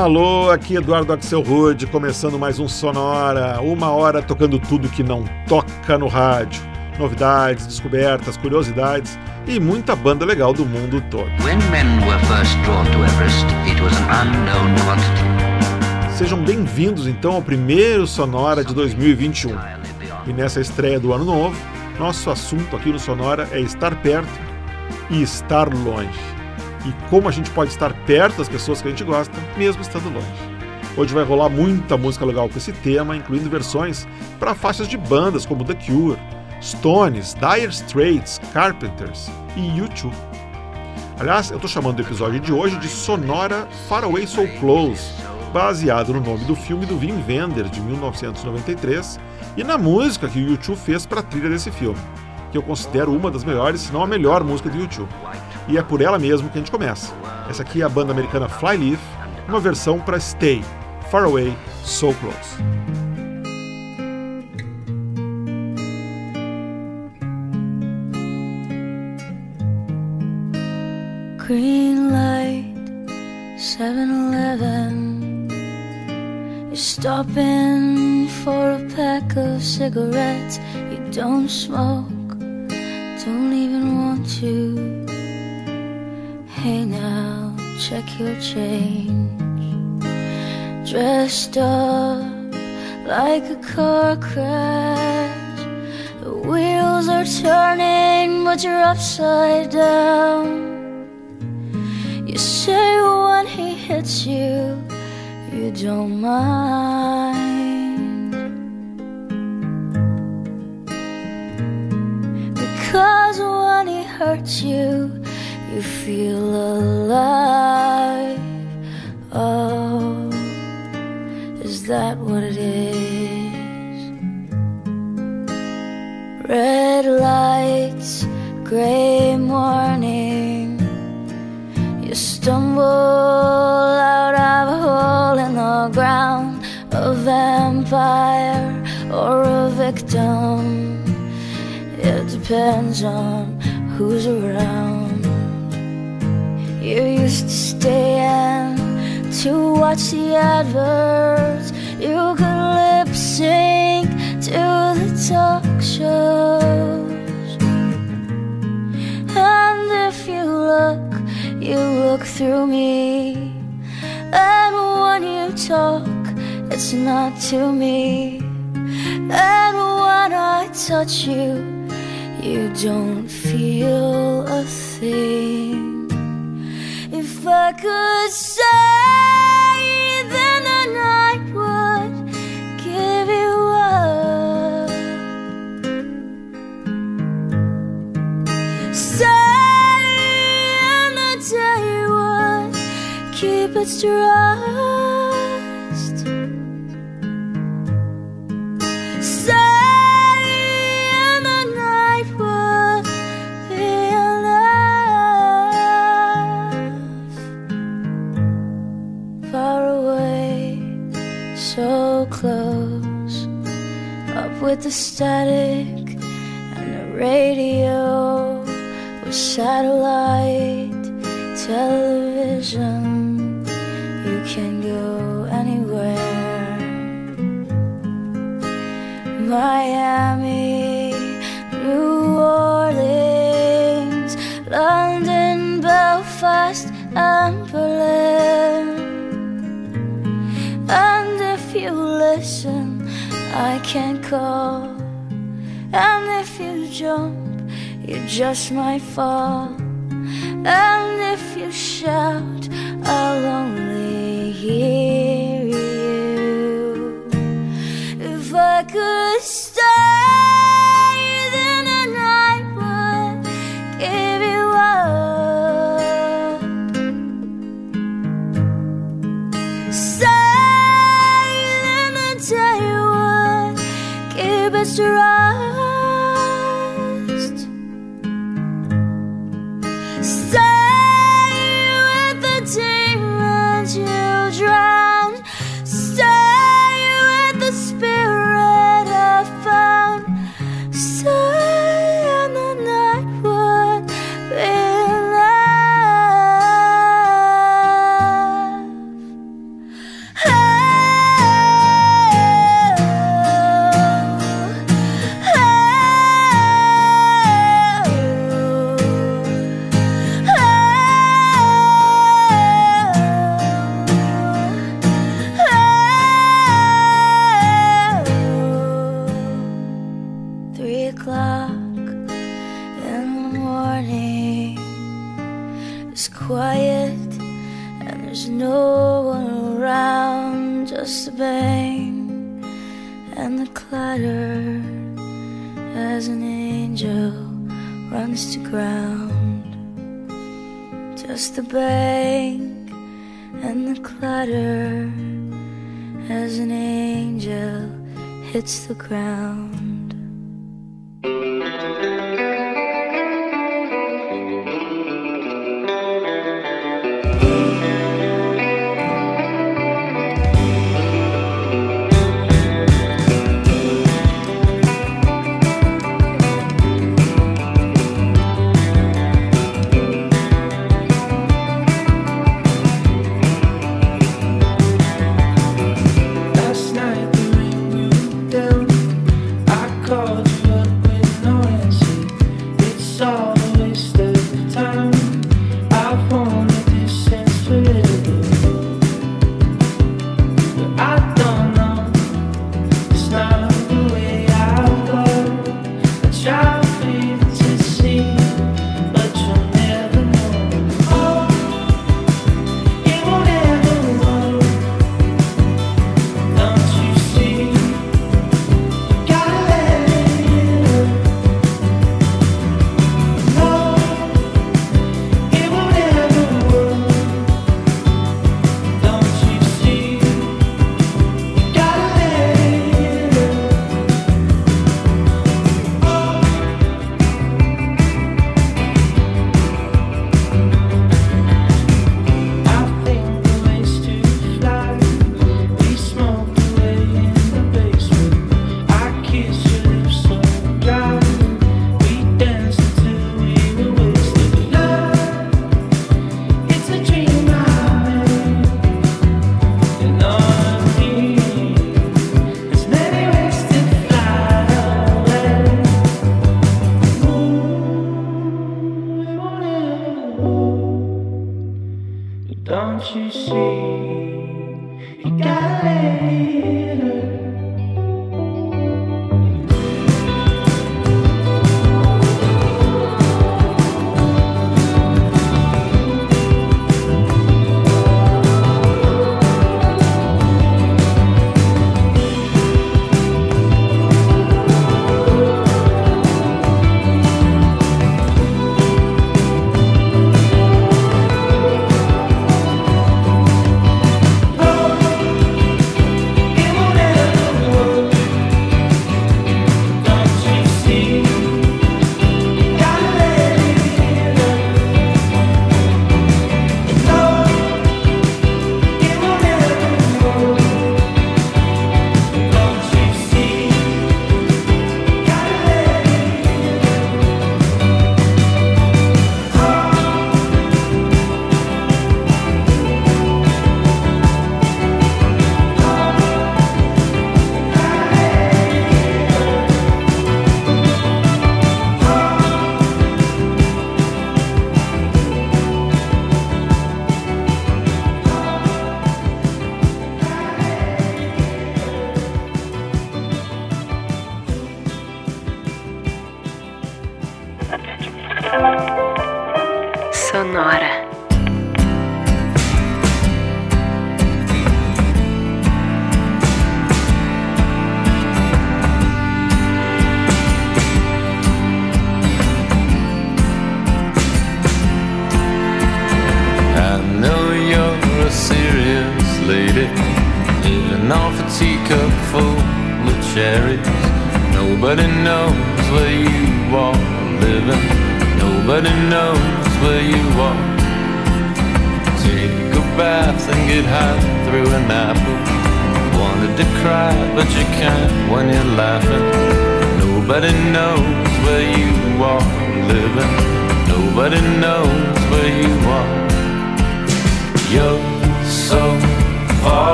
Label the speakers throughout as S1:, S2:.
S1: Alô, aqui Eduardo Axel Rude, começando mais um Sonora, uma hora tocando tudo que não toca no rádio. Novidades, descobertas, curiosidades e muita banda legal do mundo todo. Sejam bem-vindos então ao primeiro Sonora de 2021. E nessa estreia do ano novo, nosso assunto aqui no Sonora é estar perto e estar longe e como a gente pode estar perto das pessoas que a gente gosta, mesmo estando longe. Hoje vai rolar muita música legal com esse tema, incluindo versões para faixas de bandas como The Cure, Stones, Dire Straits, Carpenters e U2. Aliás, eu estou chamando o episódio de hoje de Sonora Far Away So Close, baseado no nome do filme do Wim Wenders de 1993 e na música que o U2 fez para a trilha desse filme, que eu considero uma das melhores, se não a melhor música do U2 e é por ela mesmo que a gente começa. Essa aqui é a banda americana Flyleaf, uma versão para Stay, Far Away, So Close.
S2: Green light, 7-Eleven You're stopping for a pack of cigarettes You don't smoke, don't even want to Hey now, check your change. Dressed up like a car crash. The wheels are turning, but you're upside down. You say when he hits you, you don't mind. Because when he hurts you, you feel alive. Oh, is that what it is? Red lights, gray morning. You stumble out of a hole in the ground, a vampire or a victim. It depends on who's around. You used to stay in to watch the adverts. You could lip sync to the talk shows. And if you look, you look through me. And when you talk, it's not to me. And when I touch you, you don't feel a thing. I could say, then the night would give you. Say, and the day would keep its trust. The static call. And if you jump, you just might fall. And if you shout, I'll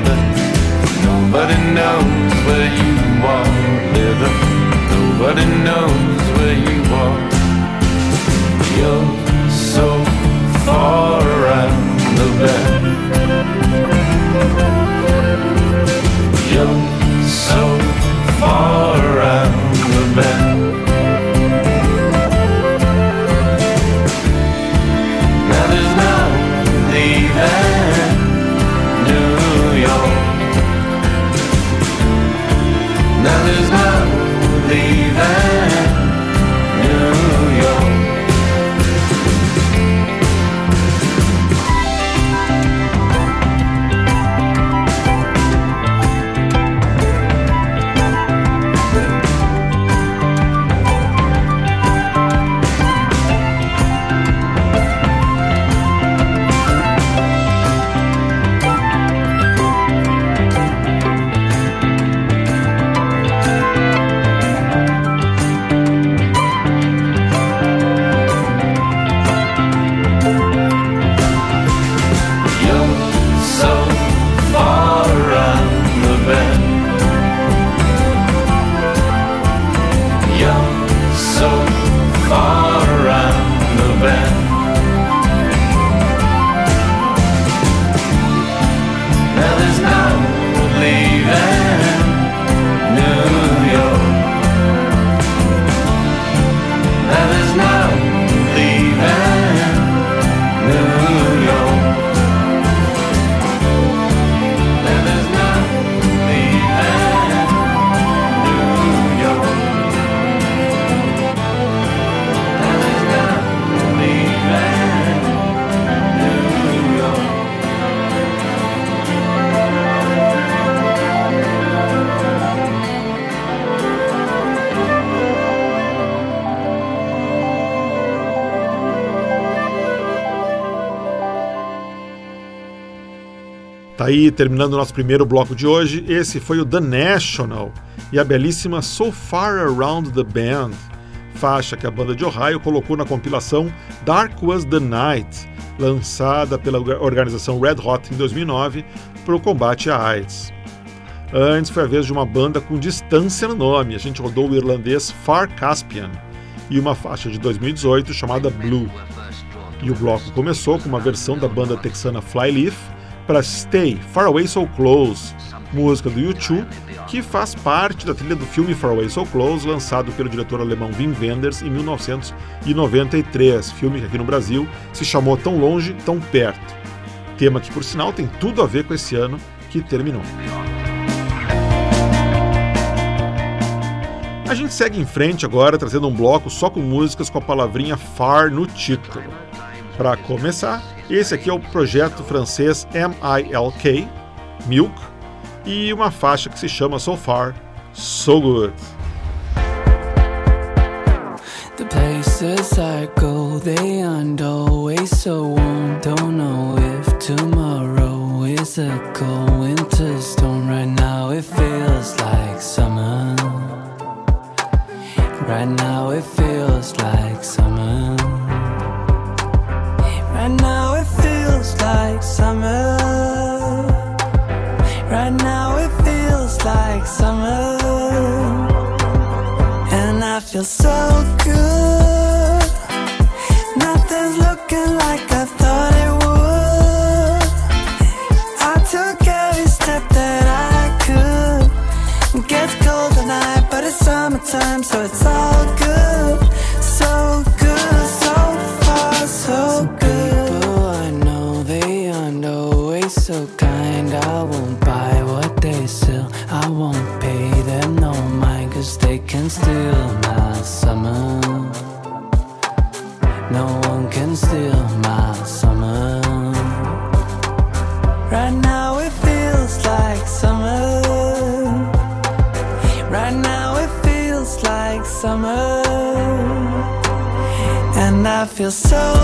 S3: together.
S1: Aí, terminando o nosso primeiro bloco de hoje. Esse foi o The National e a belíssima So Far Around the Band, faixa que a banda de Ohio colocou na compilação Dark Was the Night, lançada pela organização Red Hot em 2009 para o combate à AIDS. Antes foi a vez de uma banda com distância no nome, a gente rodou o irlandês Far Caspian e uma faixa de 2018 chamada Blue. E o bloco começou com uma versão da banda texana Flyleaf para Stay, Far Away So Close, música do U2, que faz parte da trilha do filme Far Away So Close, lançado pelo diretor alemão Wim Wenders em 1993, filme que aqui no Brasil se chamou Tão Longe, Tão Perto. Tema que, por sinal, tem tudo a ver com esse ano que terminou. A gente segue em frente agora, trazendo um bloco só com músicas com a palavrinha far no título. Para começar, esse aqui é o projeto francês MILK, Milk, e uma faixa que se chama So Far, So Good.
S4: The places I go, they aren't always so warm. Don't know if tomorrow is a cold winter storm. Right now it feels like summer. Right now it feels like summer. Right now it feels like summer. And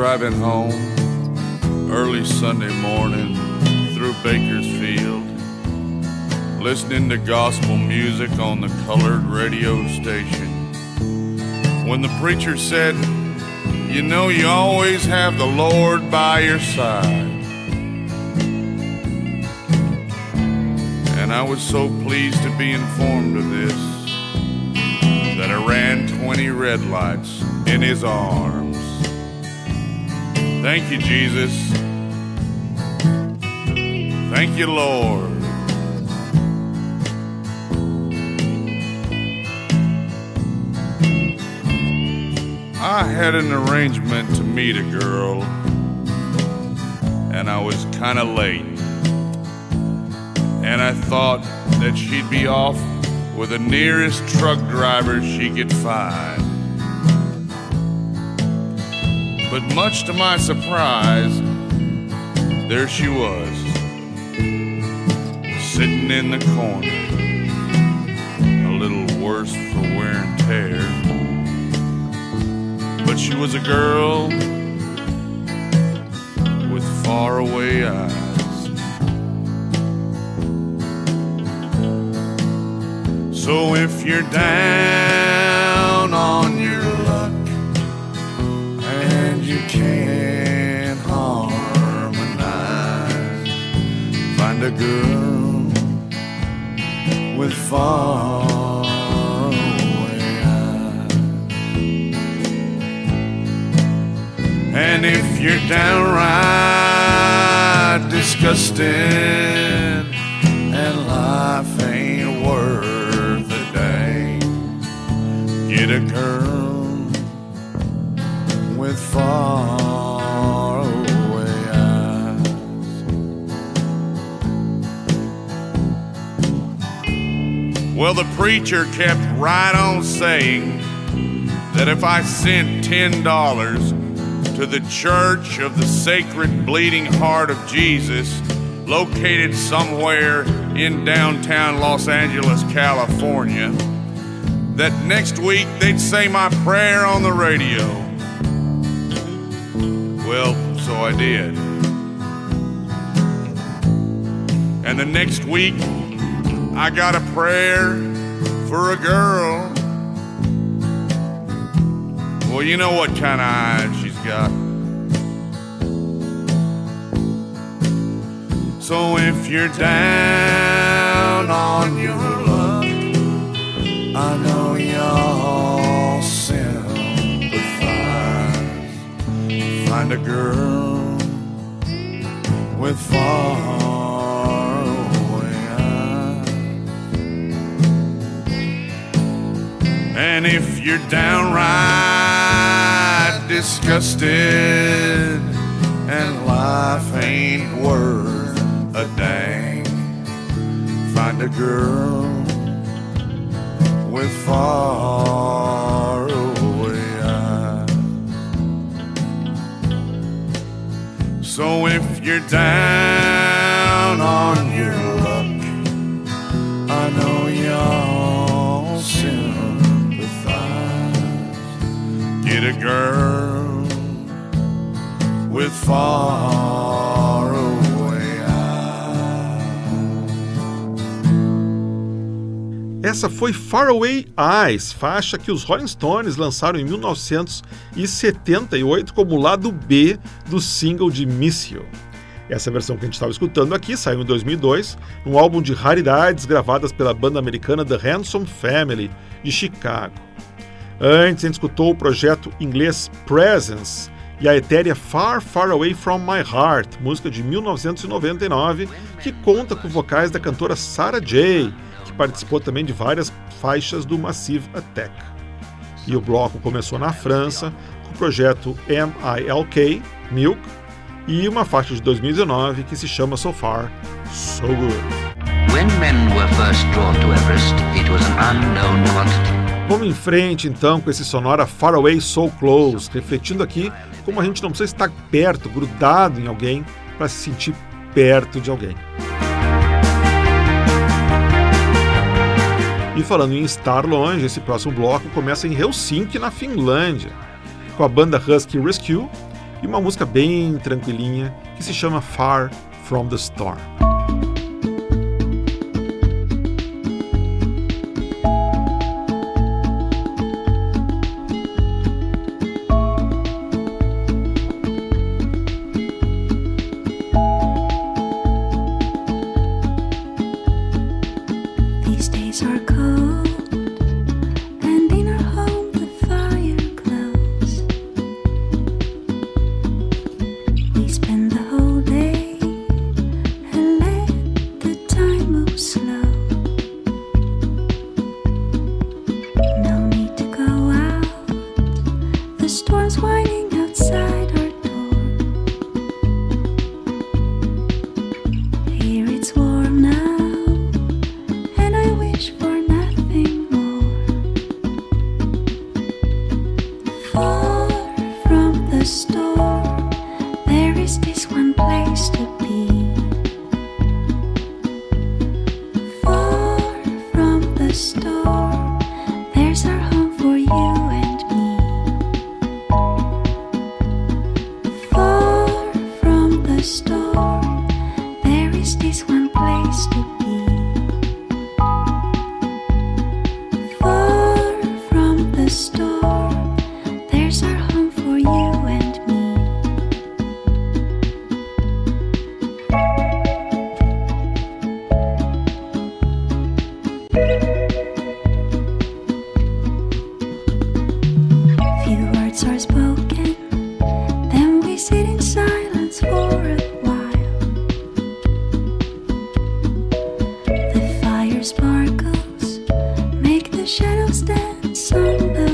S5: driving home early Sunday morning through Bakersfield, listening to gospel music on the colored radio station. When the preacher said, You know, you always have the Lord by your side. And I was so pleased to be informed of this that I ran 20 red lights in his arms. Thank you, Jesus. Thank you, Lord. I had an arrangement to meet a girl, and I was kind of late. And I thought that she'd be off with the nearest truck driver she could find. But much to my surprise, there she was, sitting in the corner, a little worse for wear and tear. But she was a girl with faraway eyes. So if you're down you can't harmonize, find a girl with faraway eyes. And if you're downright disgusted and life ain't worth a dang, get a girl with faraway eyes. Well, Well, the preacher kept right on saying that if I sent $10 to the Church of the Sacred Bleeding Heart of Jesus, located somewhere in downtown Los Angeles, California, that next week they'd say my prayer on the radio. Well, so I did. And the next week, I got a prayer for a girl. Well, you know what kind of eyes she's got. So if you're down on your luck, I know A girl with far away eyes. And if you're downright disgusted and life ain't worth a dang, find a girl with far So if you're down on your luck, I know y'all sympathize. Get a girl with far
S1: Essa foi Faraway Eyes, faixa que os Rolling Stones lançaram em 1978 como lado B do single de Miss You. Essa versão que a gente estava escutando aqui saiu em 2002, num álbum de raridades gravadas pela banda americana The Handsome Family, de Chicago. Antes, a gente escutou o projeto inglês Presence e a etérea Far, Far Away From My Heart, música de 1999, que conta com vocais da cantora Sarah Jay, participou também de várias faixas do Massive Attack. E o bloco começou na França com o projeto MILK, Milk, e uma faixa de 2019 que se chama So Far, So Good.
S6: Everest.
S1: Vamos em frente então com esse sonora Far Away So Close, refletindo aqui como a gente não precisa estar perto, grudado em alguém, para se sentir perto de alguém. E falando em estar longe, esse próximo bloco começa em Helsinki, na Finlândia, com a banda Husky Rescue e uma música bem tranquilinha que se chama Far From the Storm.
S7: Sparkles, make the shadows dance on the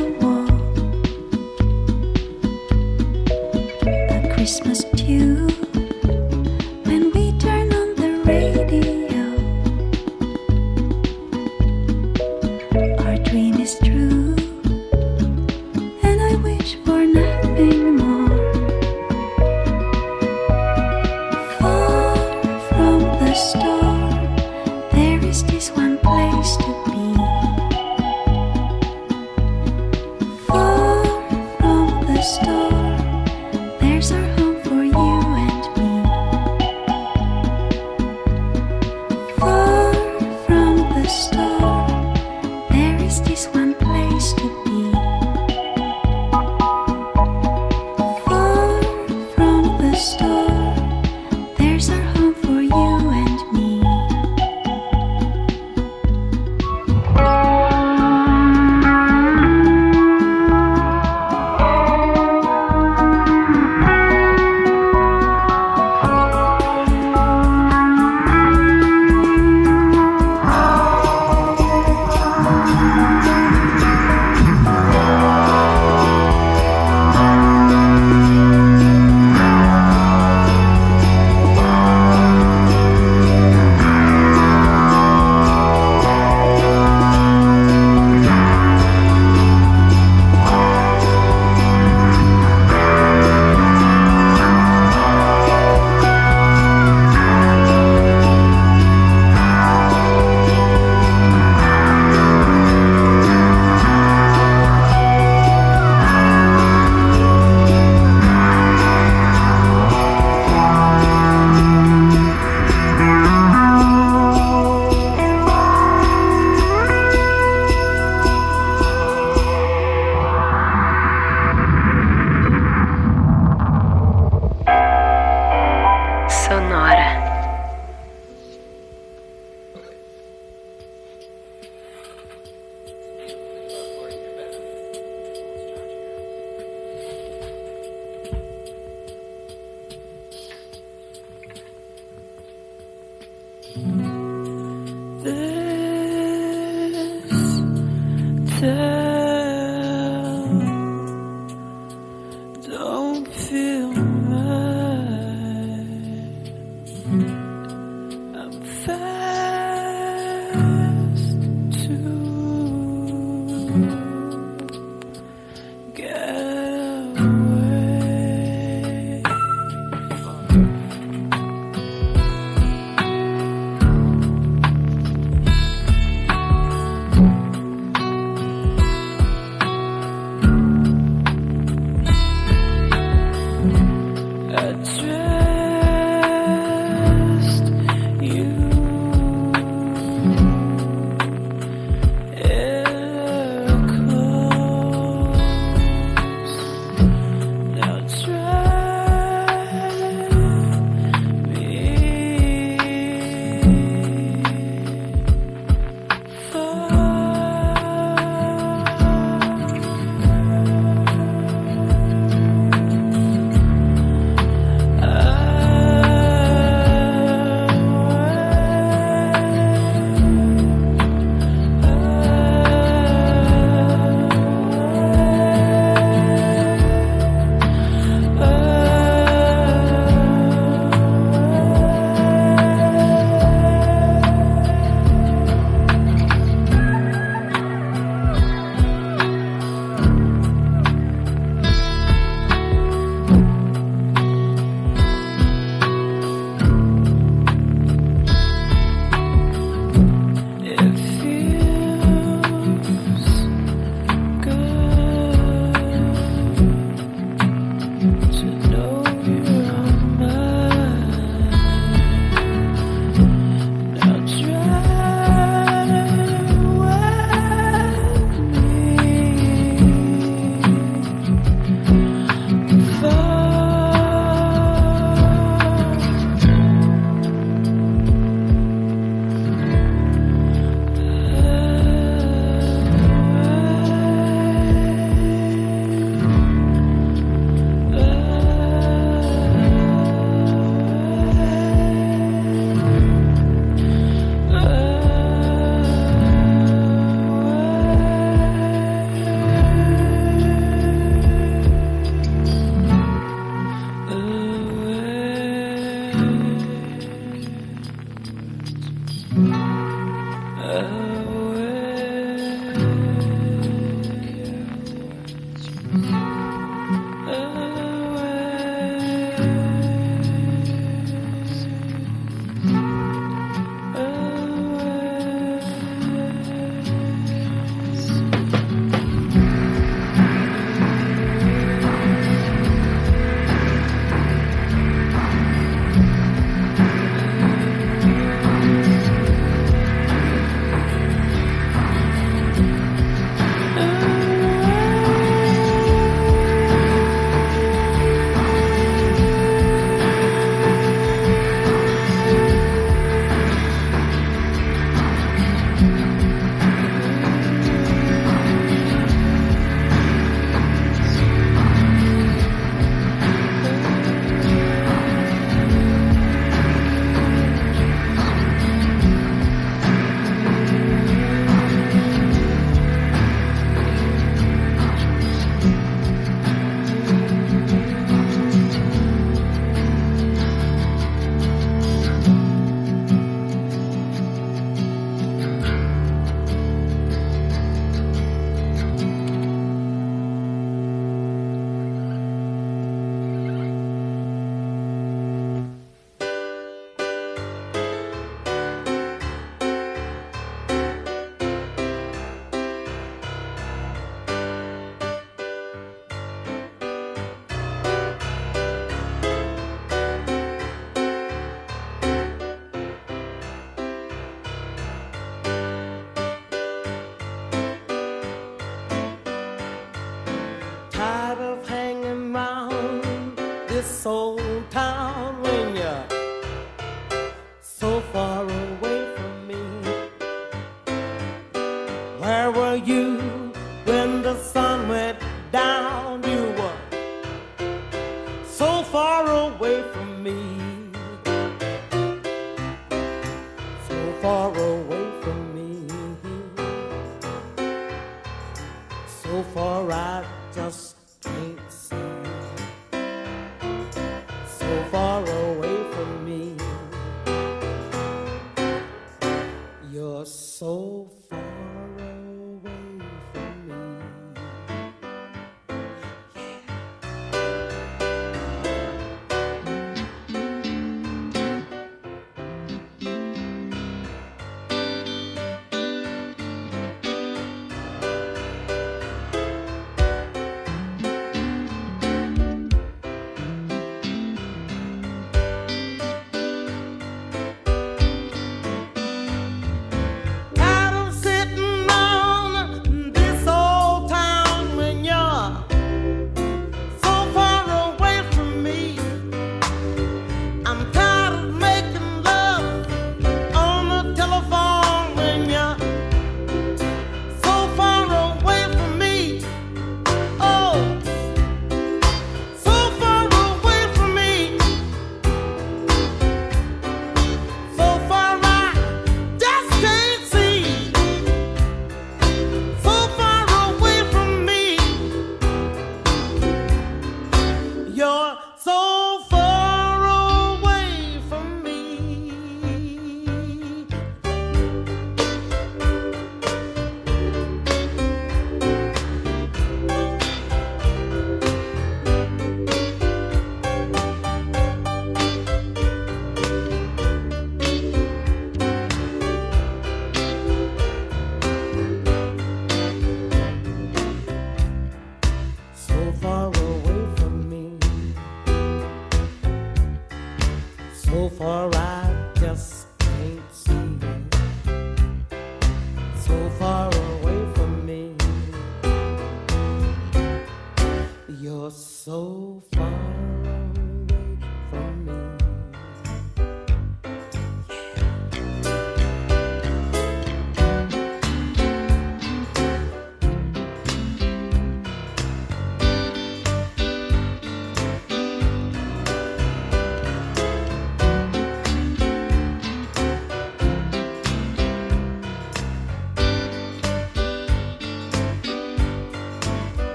S7: this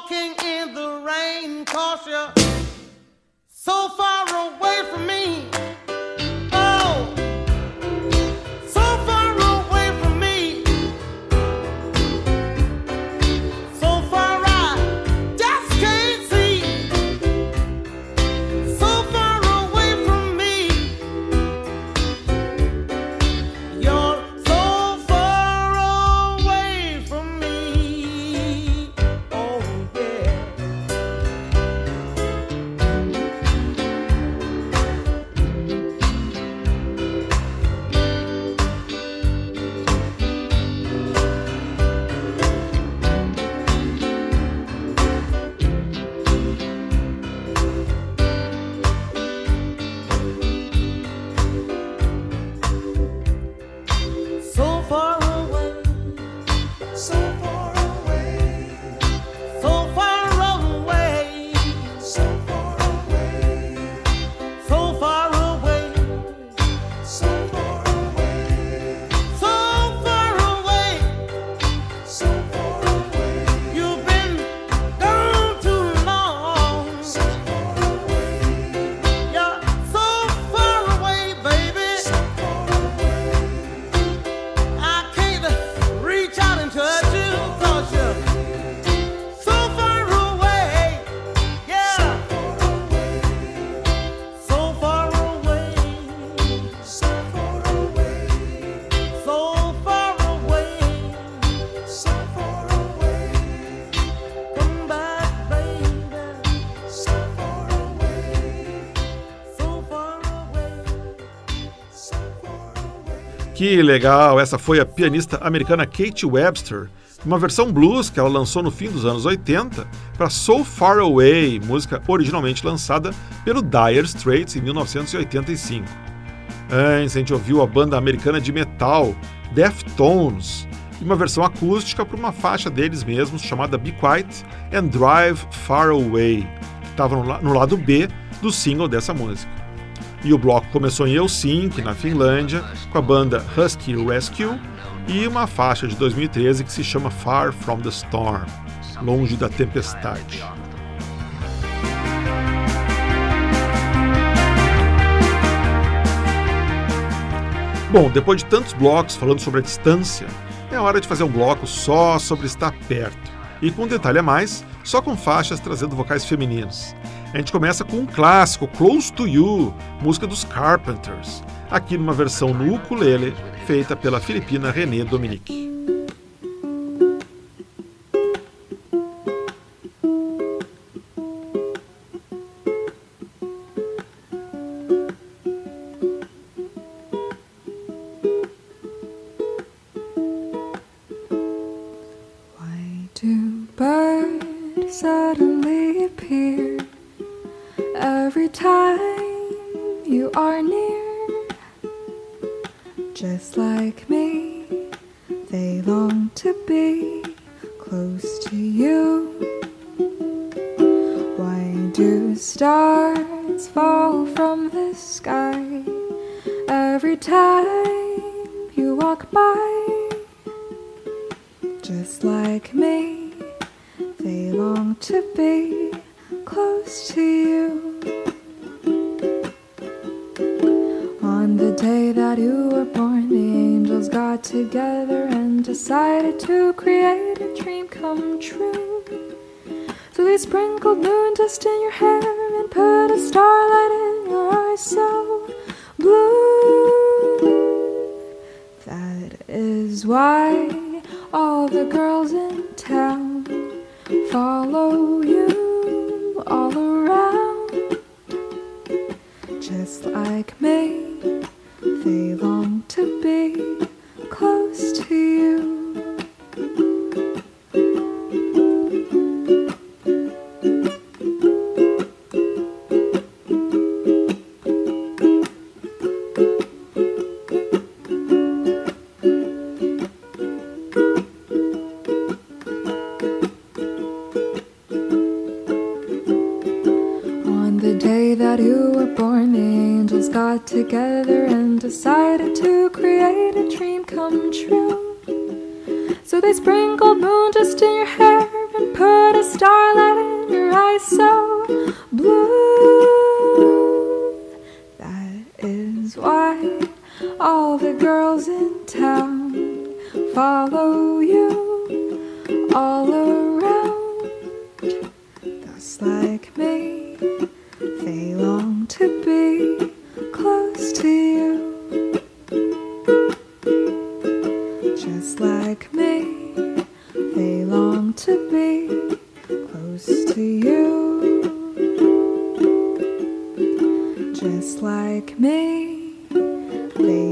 S8: walking in the
S1: Que legal! Essa foi a pianista americana Kate Webster, uma versão blues que ela lançou no fim dos anos 80 para So Far Away, música originalmente lançada pelo Dire Straits em 1985. Antes a gente ouviu a banda americana de metal Deftones e uma versão acústica para uma faixa deles mesmos chamada Be Quiet and Drive Far Away, que estava no, la- no lado B do single dessa música. E o bloco começou em Helsinki, na Finlândia, com a banda Husky Rescue e uma faixa de 2013 que se chama Far From the Storm Longe da Tempestade. Bom, depois de tantos blocos falando sobre a distância, é hora de fazer um bloco só sobre estar perto. E com um detalhe a mais, só com faixas trazendo vocais femininos. A gente começa com um clássico, Close to You, música dos Carpenters, aqui numa versão no ukulele, feita pela filipina René Dominique.
S7: That you were born, the angels got together and decided to create a dream come true. So they sprinkled moon dust in your hair and put a starlight in your eyes so blue. That is why all the girls in town follow you all around. Just like me, they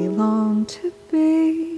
S7: long to be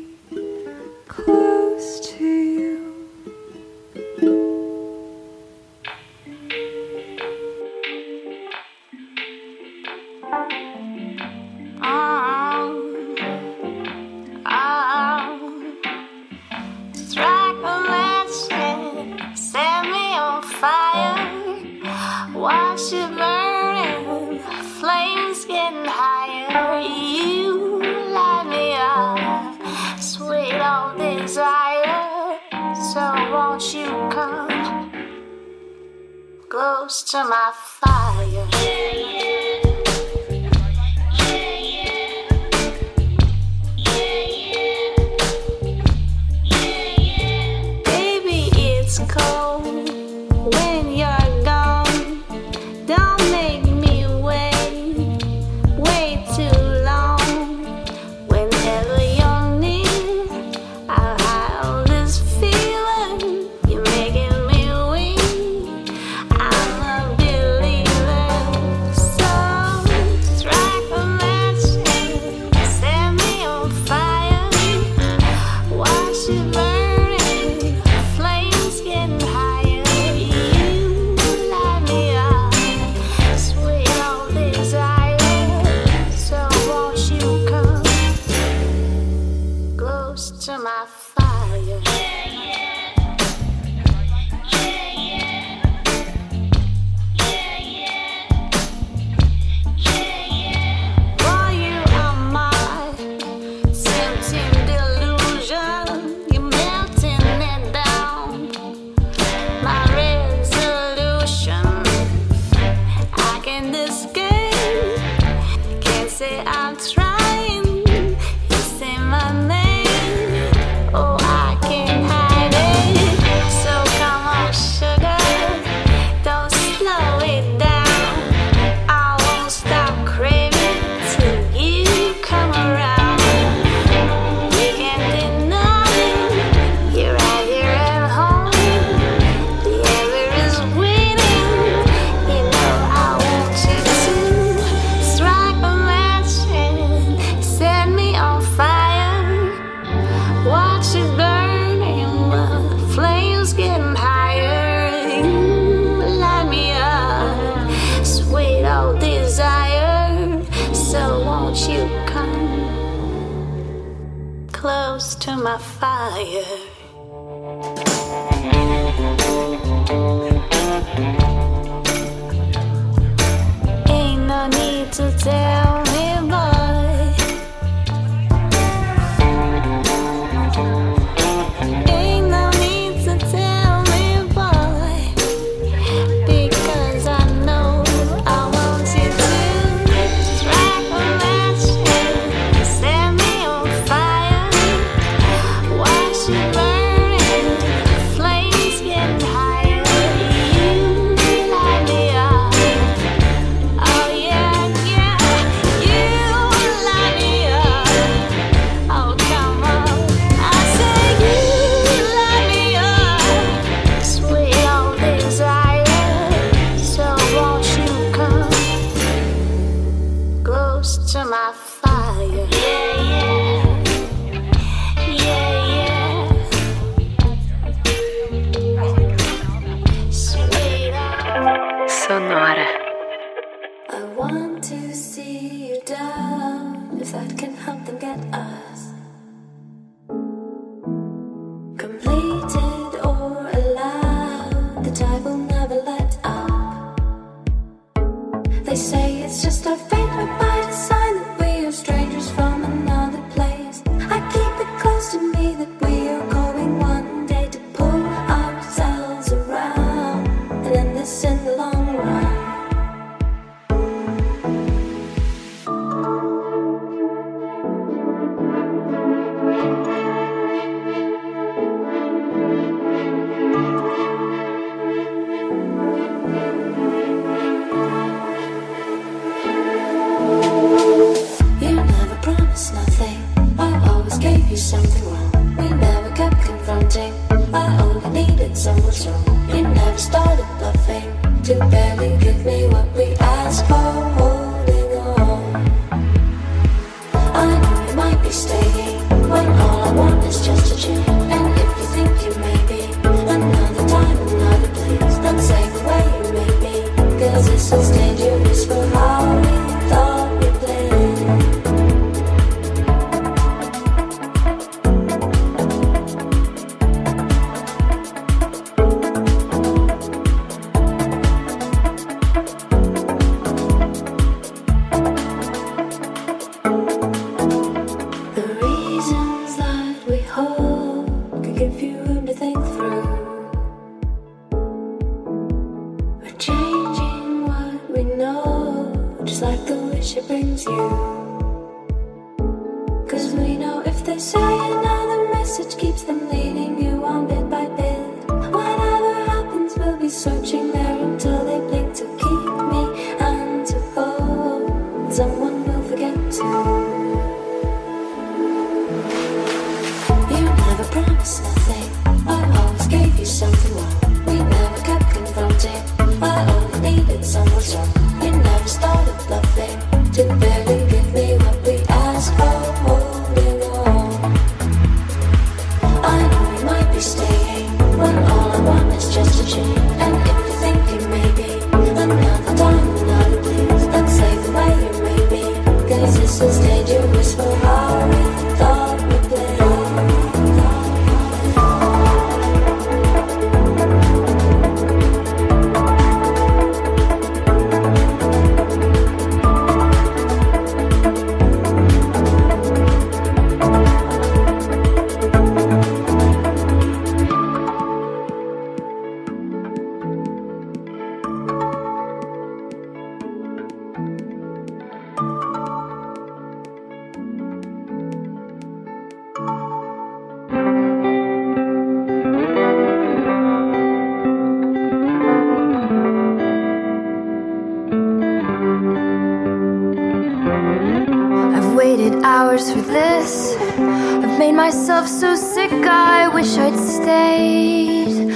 S9: hours for this. I've made myself so sick, I wish I'd stayed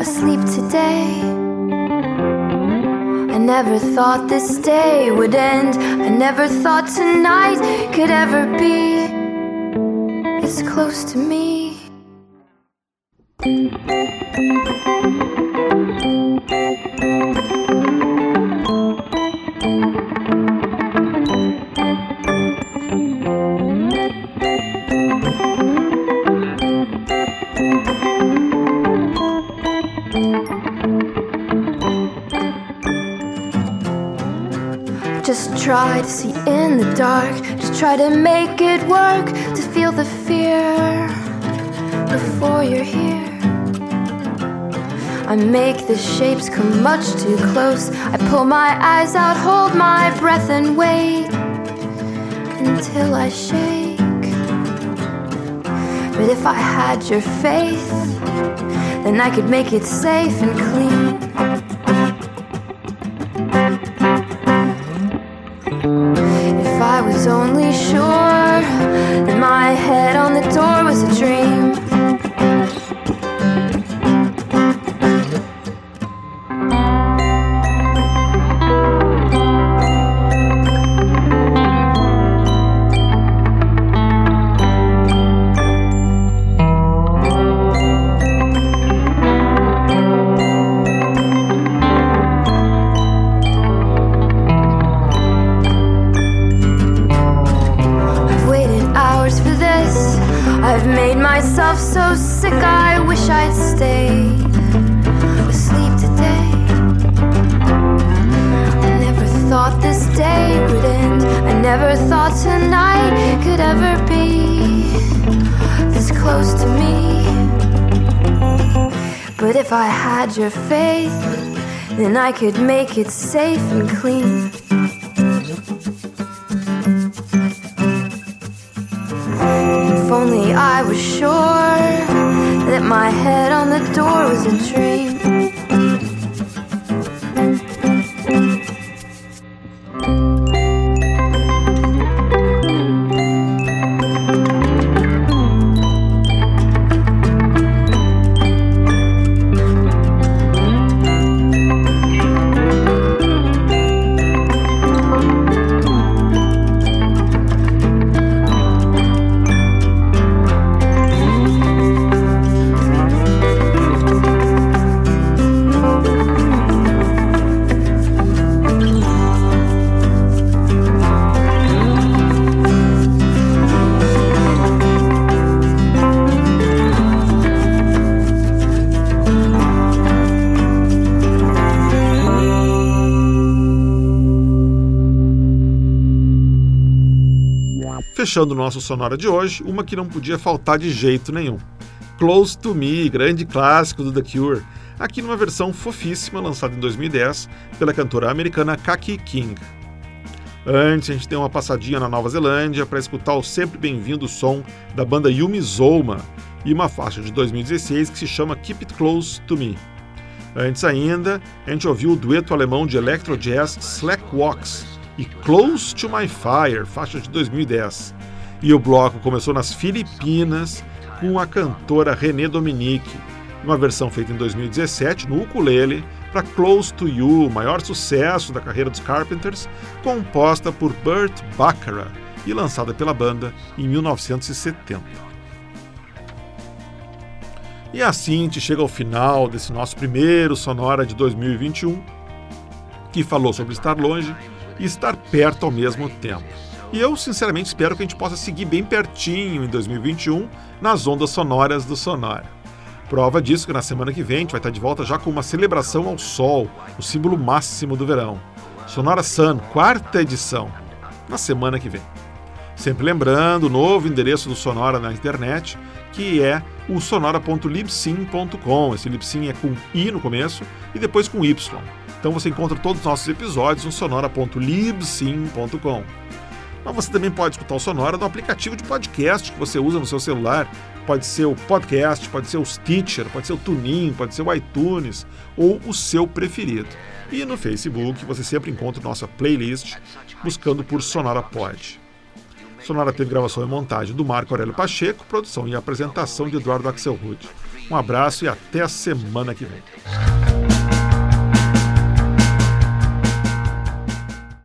S9: asleep today. I never thought this day would end. I never thought tonight could ever be dark. Just try to make it work. To feel the fear before you're here. I make the shapes come much too close. I pull my eyes out, hold my breath, and wait until I shake. But if I had your faith, then I could make it safe and clean. So sick, I wish I'd stayed asleep today. I never thought this day would end. I never thought tonight could ever be this close to me. But if I had your faith, then I could make it safe and clean. Only I was sure that my head on the door was a dream.
S1: Fechando o nosso Sonora de hoje, uma que não podia faltar de jeito nenhum. Close to Me, grande clássico do The Cure, aqui numa versão fofíssima lançada em 2010 pela cantora americana Kaki King. Antes, a gente tem uma passadinha na Nova Zelândia para escutar o sempre bem-vindo som da banda Yumi Zouma e uma faixa de 2016 que se chama Keep It Close to Me. Antes ainda, a gente ouviu o dueto alemão de electro jazz Slack Walks e Close to My Fire, faixa de 2010. E o bloco começou nas Filipinas com a cantora René Dominique, uma versão feita em 2017 no ukulele para Close to You, maior sucesso da carreira dos Carpenters, composta por Burt Bacharach e lançada pela banda em 1970. E assim gente chega ao final desse nosso primeiro Sonora de 2021, que falou sobre estar longe e estar perto ao mesmo tempo. E eu, sinceramente, espero que a gente possa seguir bem pertinho em 2021 nas ondas sonoras do Sonora. Prova disso que na semana que vem a gente vai estar de volta já com uma celebração ao sol, o símbolo máximo do verão. Sonora Sun, quarta edição, na semana que vem. Sempre lembrando o novo endereço do Sonora na internet, que é o sonora.libsyn.com. Esse Libsyn é com i no começo e depois com y. Então você encontra todos os nossos episódios no sonora.libsyn.com. Mas você também pode escutar o Sonora no aplicativo de podcast que você usa no seu celular. Pode ser o podcast, pode ser o Stitcher, pode ser o TuneIn, pode ser o iTunes ou o seu preferido. E no Facebook você sempre encontra nossa playlist buscando por Sonora Pod. Sonora teve gravação e montagem do Marco Aurélio Pacheco, produção e apresentação de Eduardo Axelrod. Um abraço e até a semana que vem.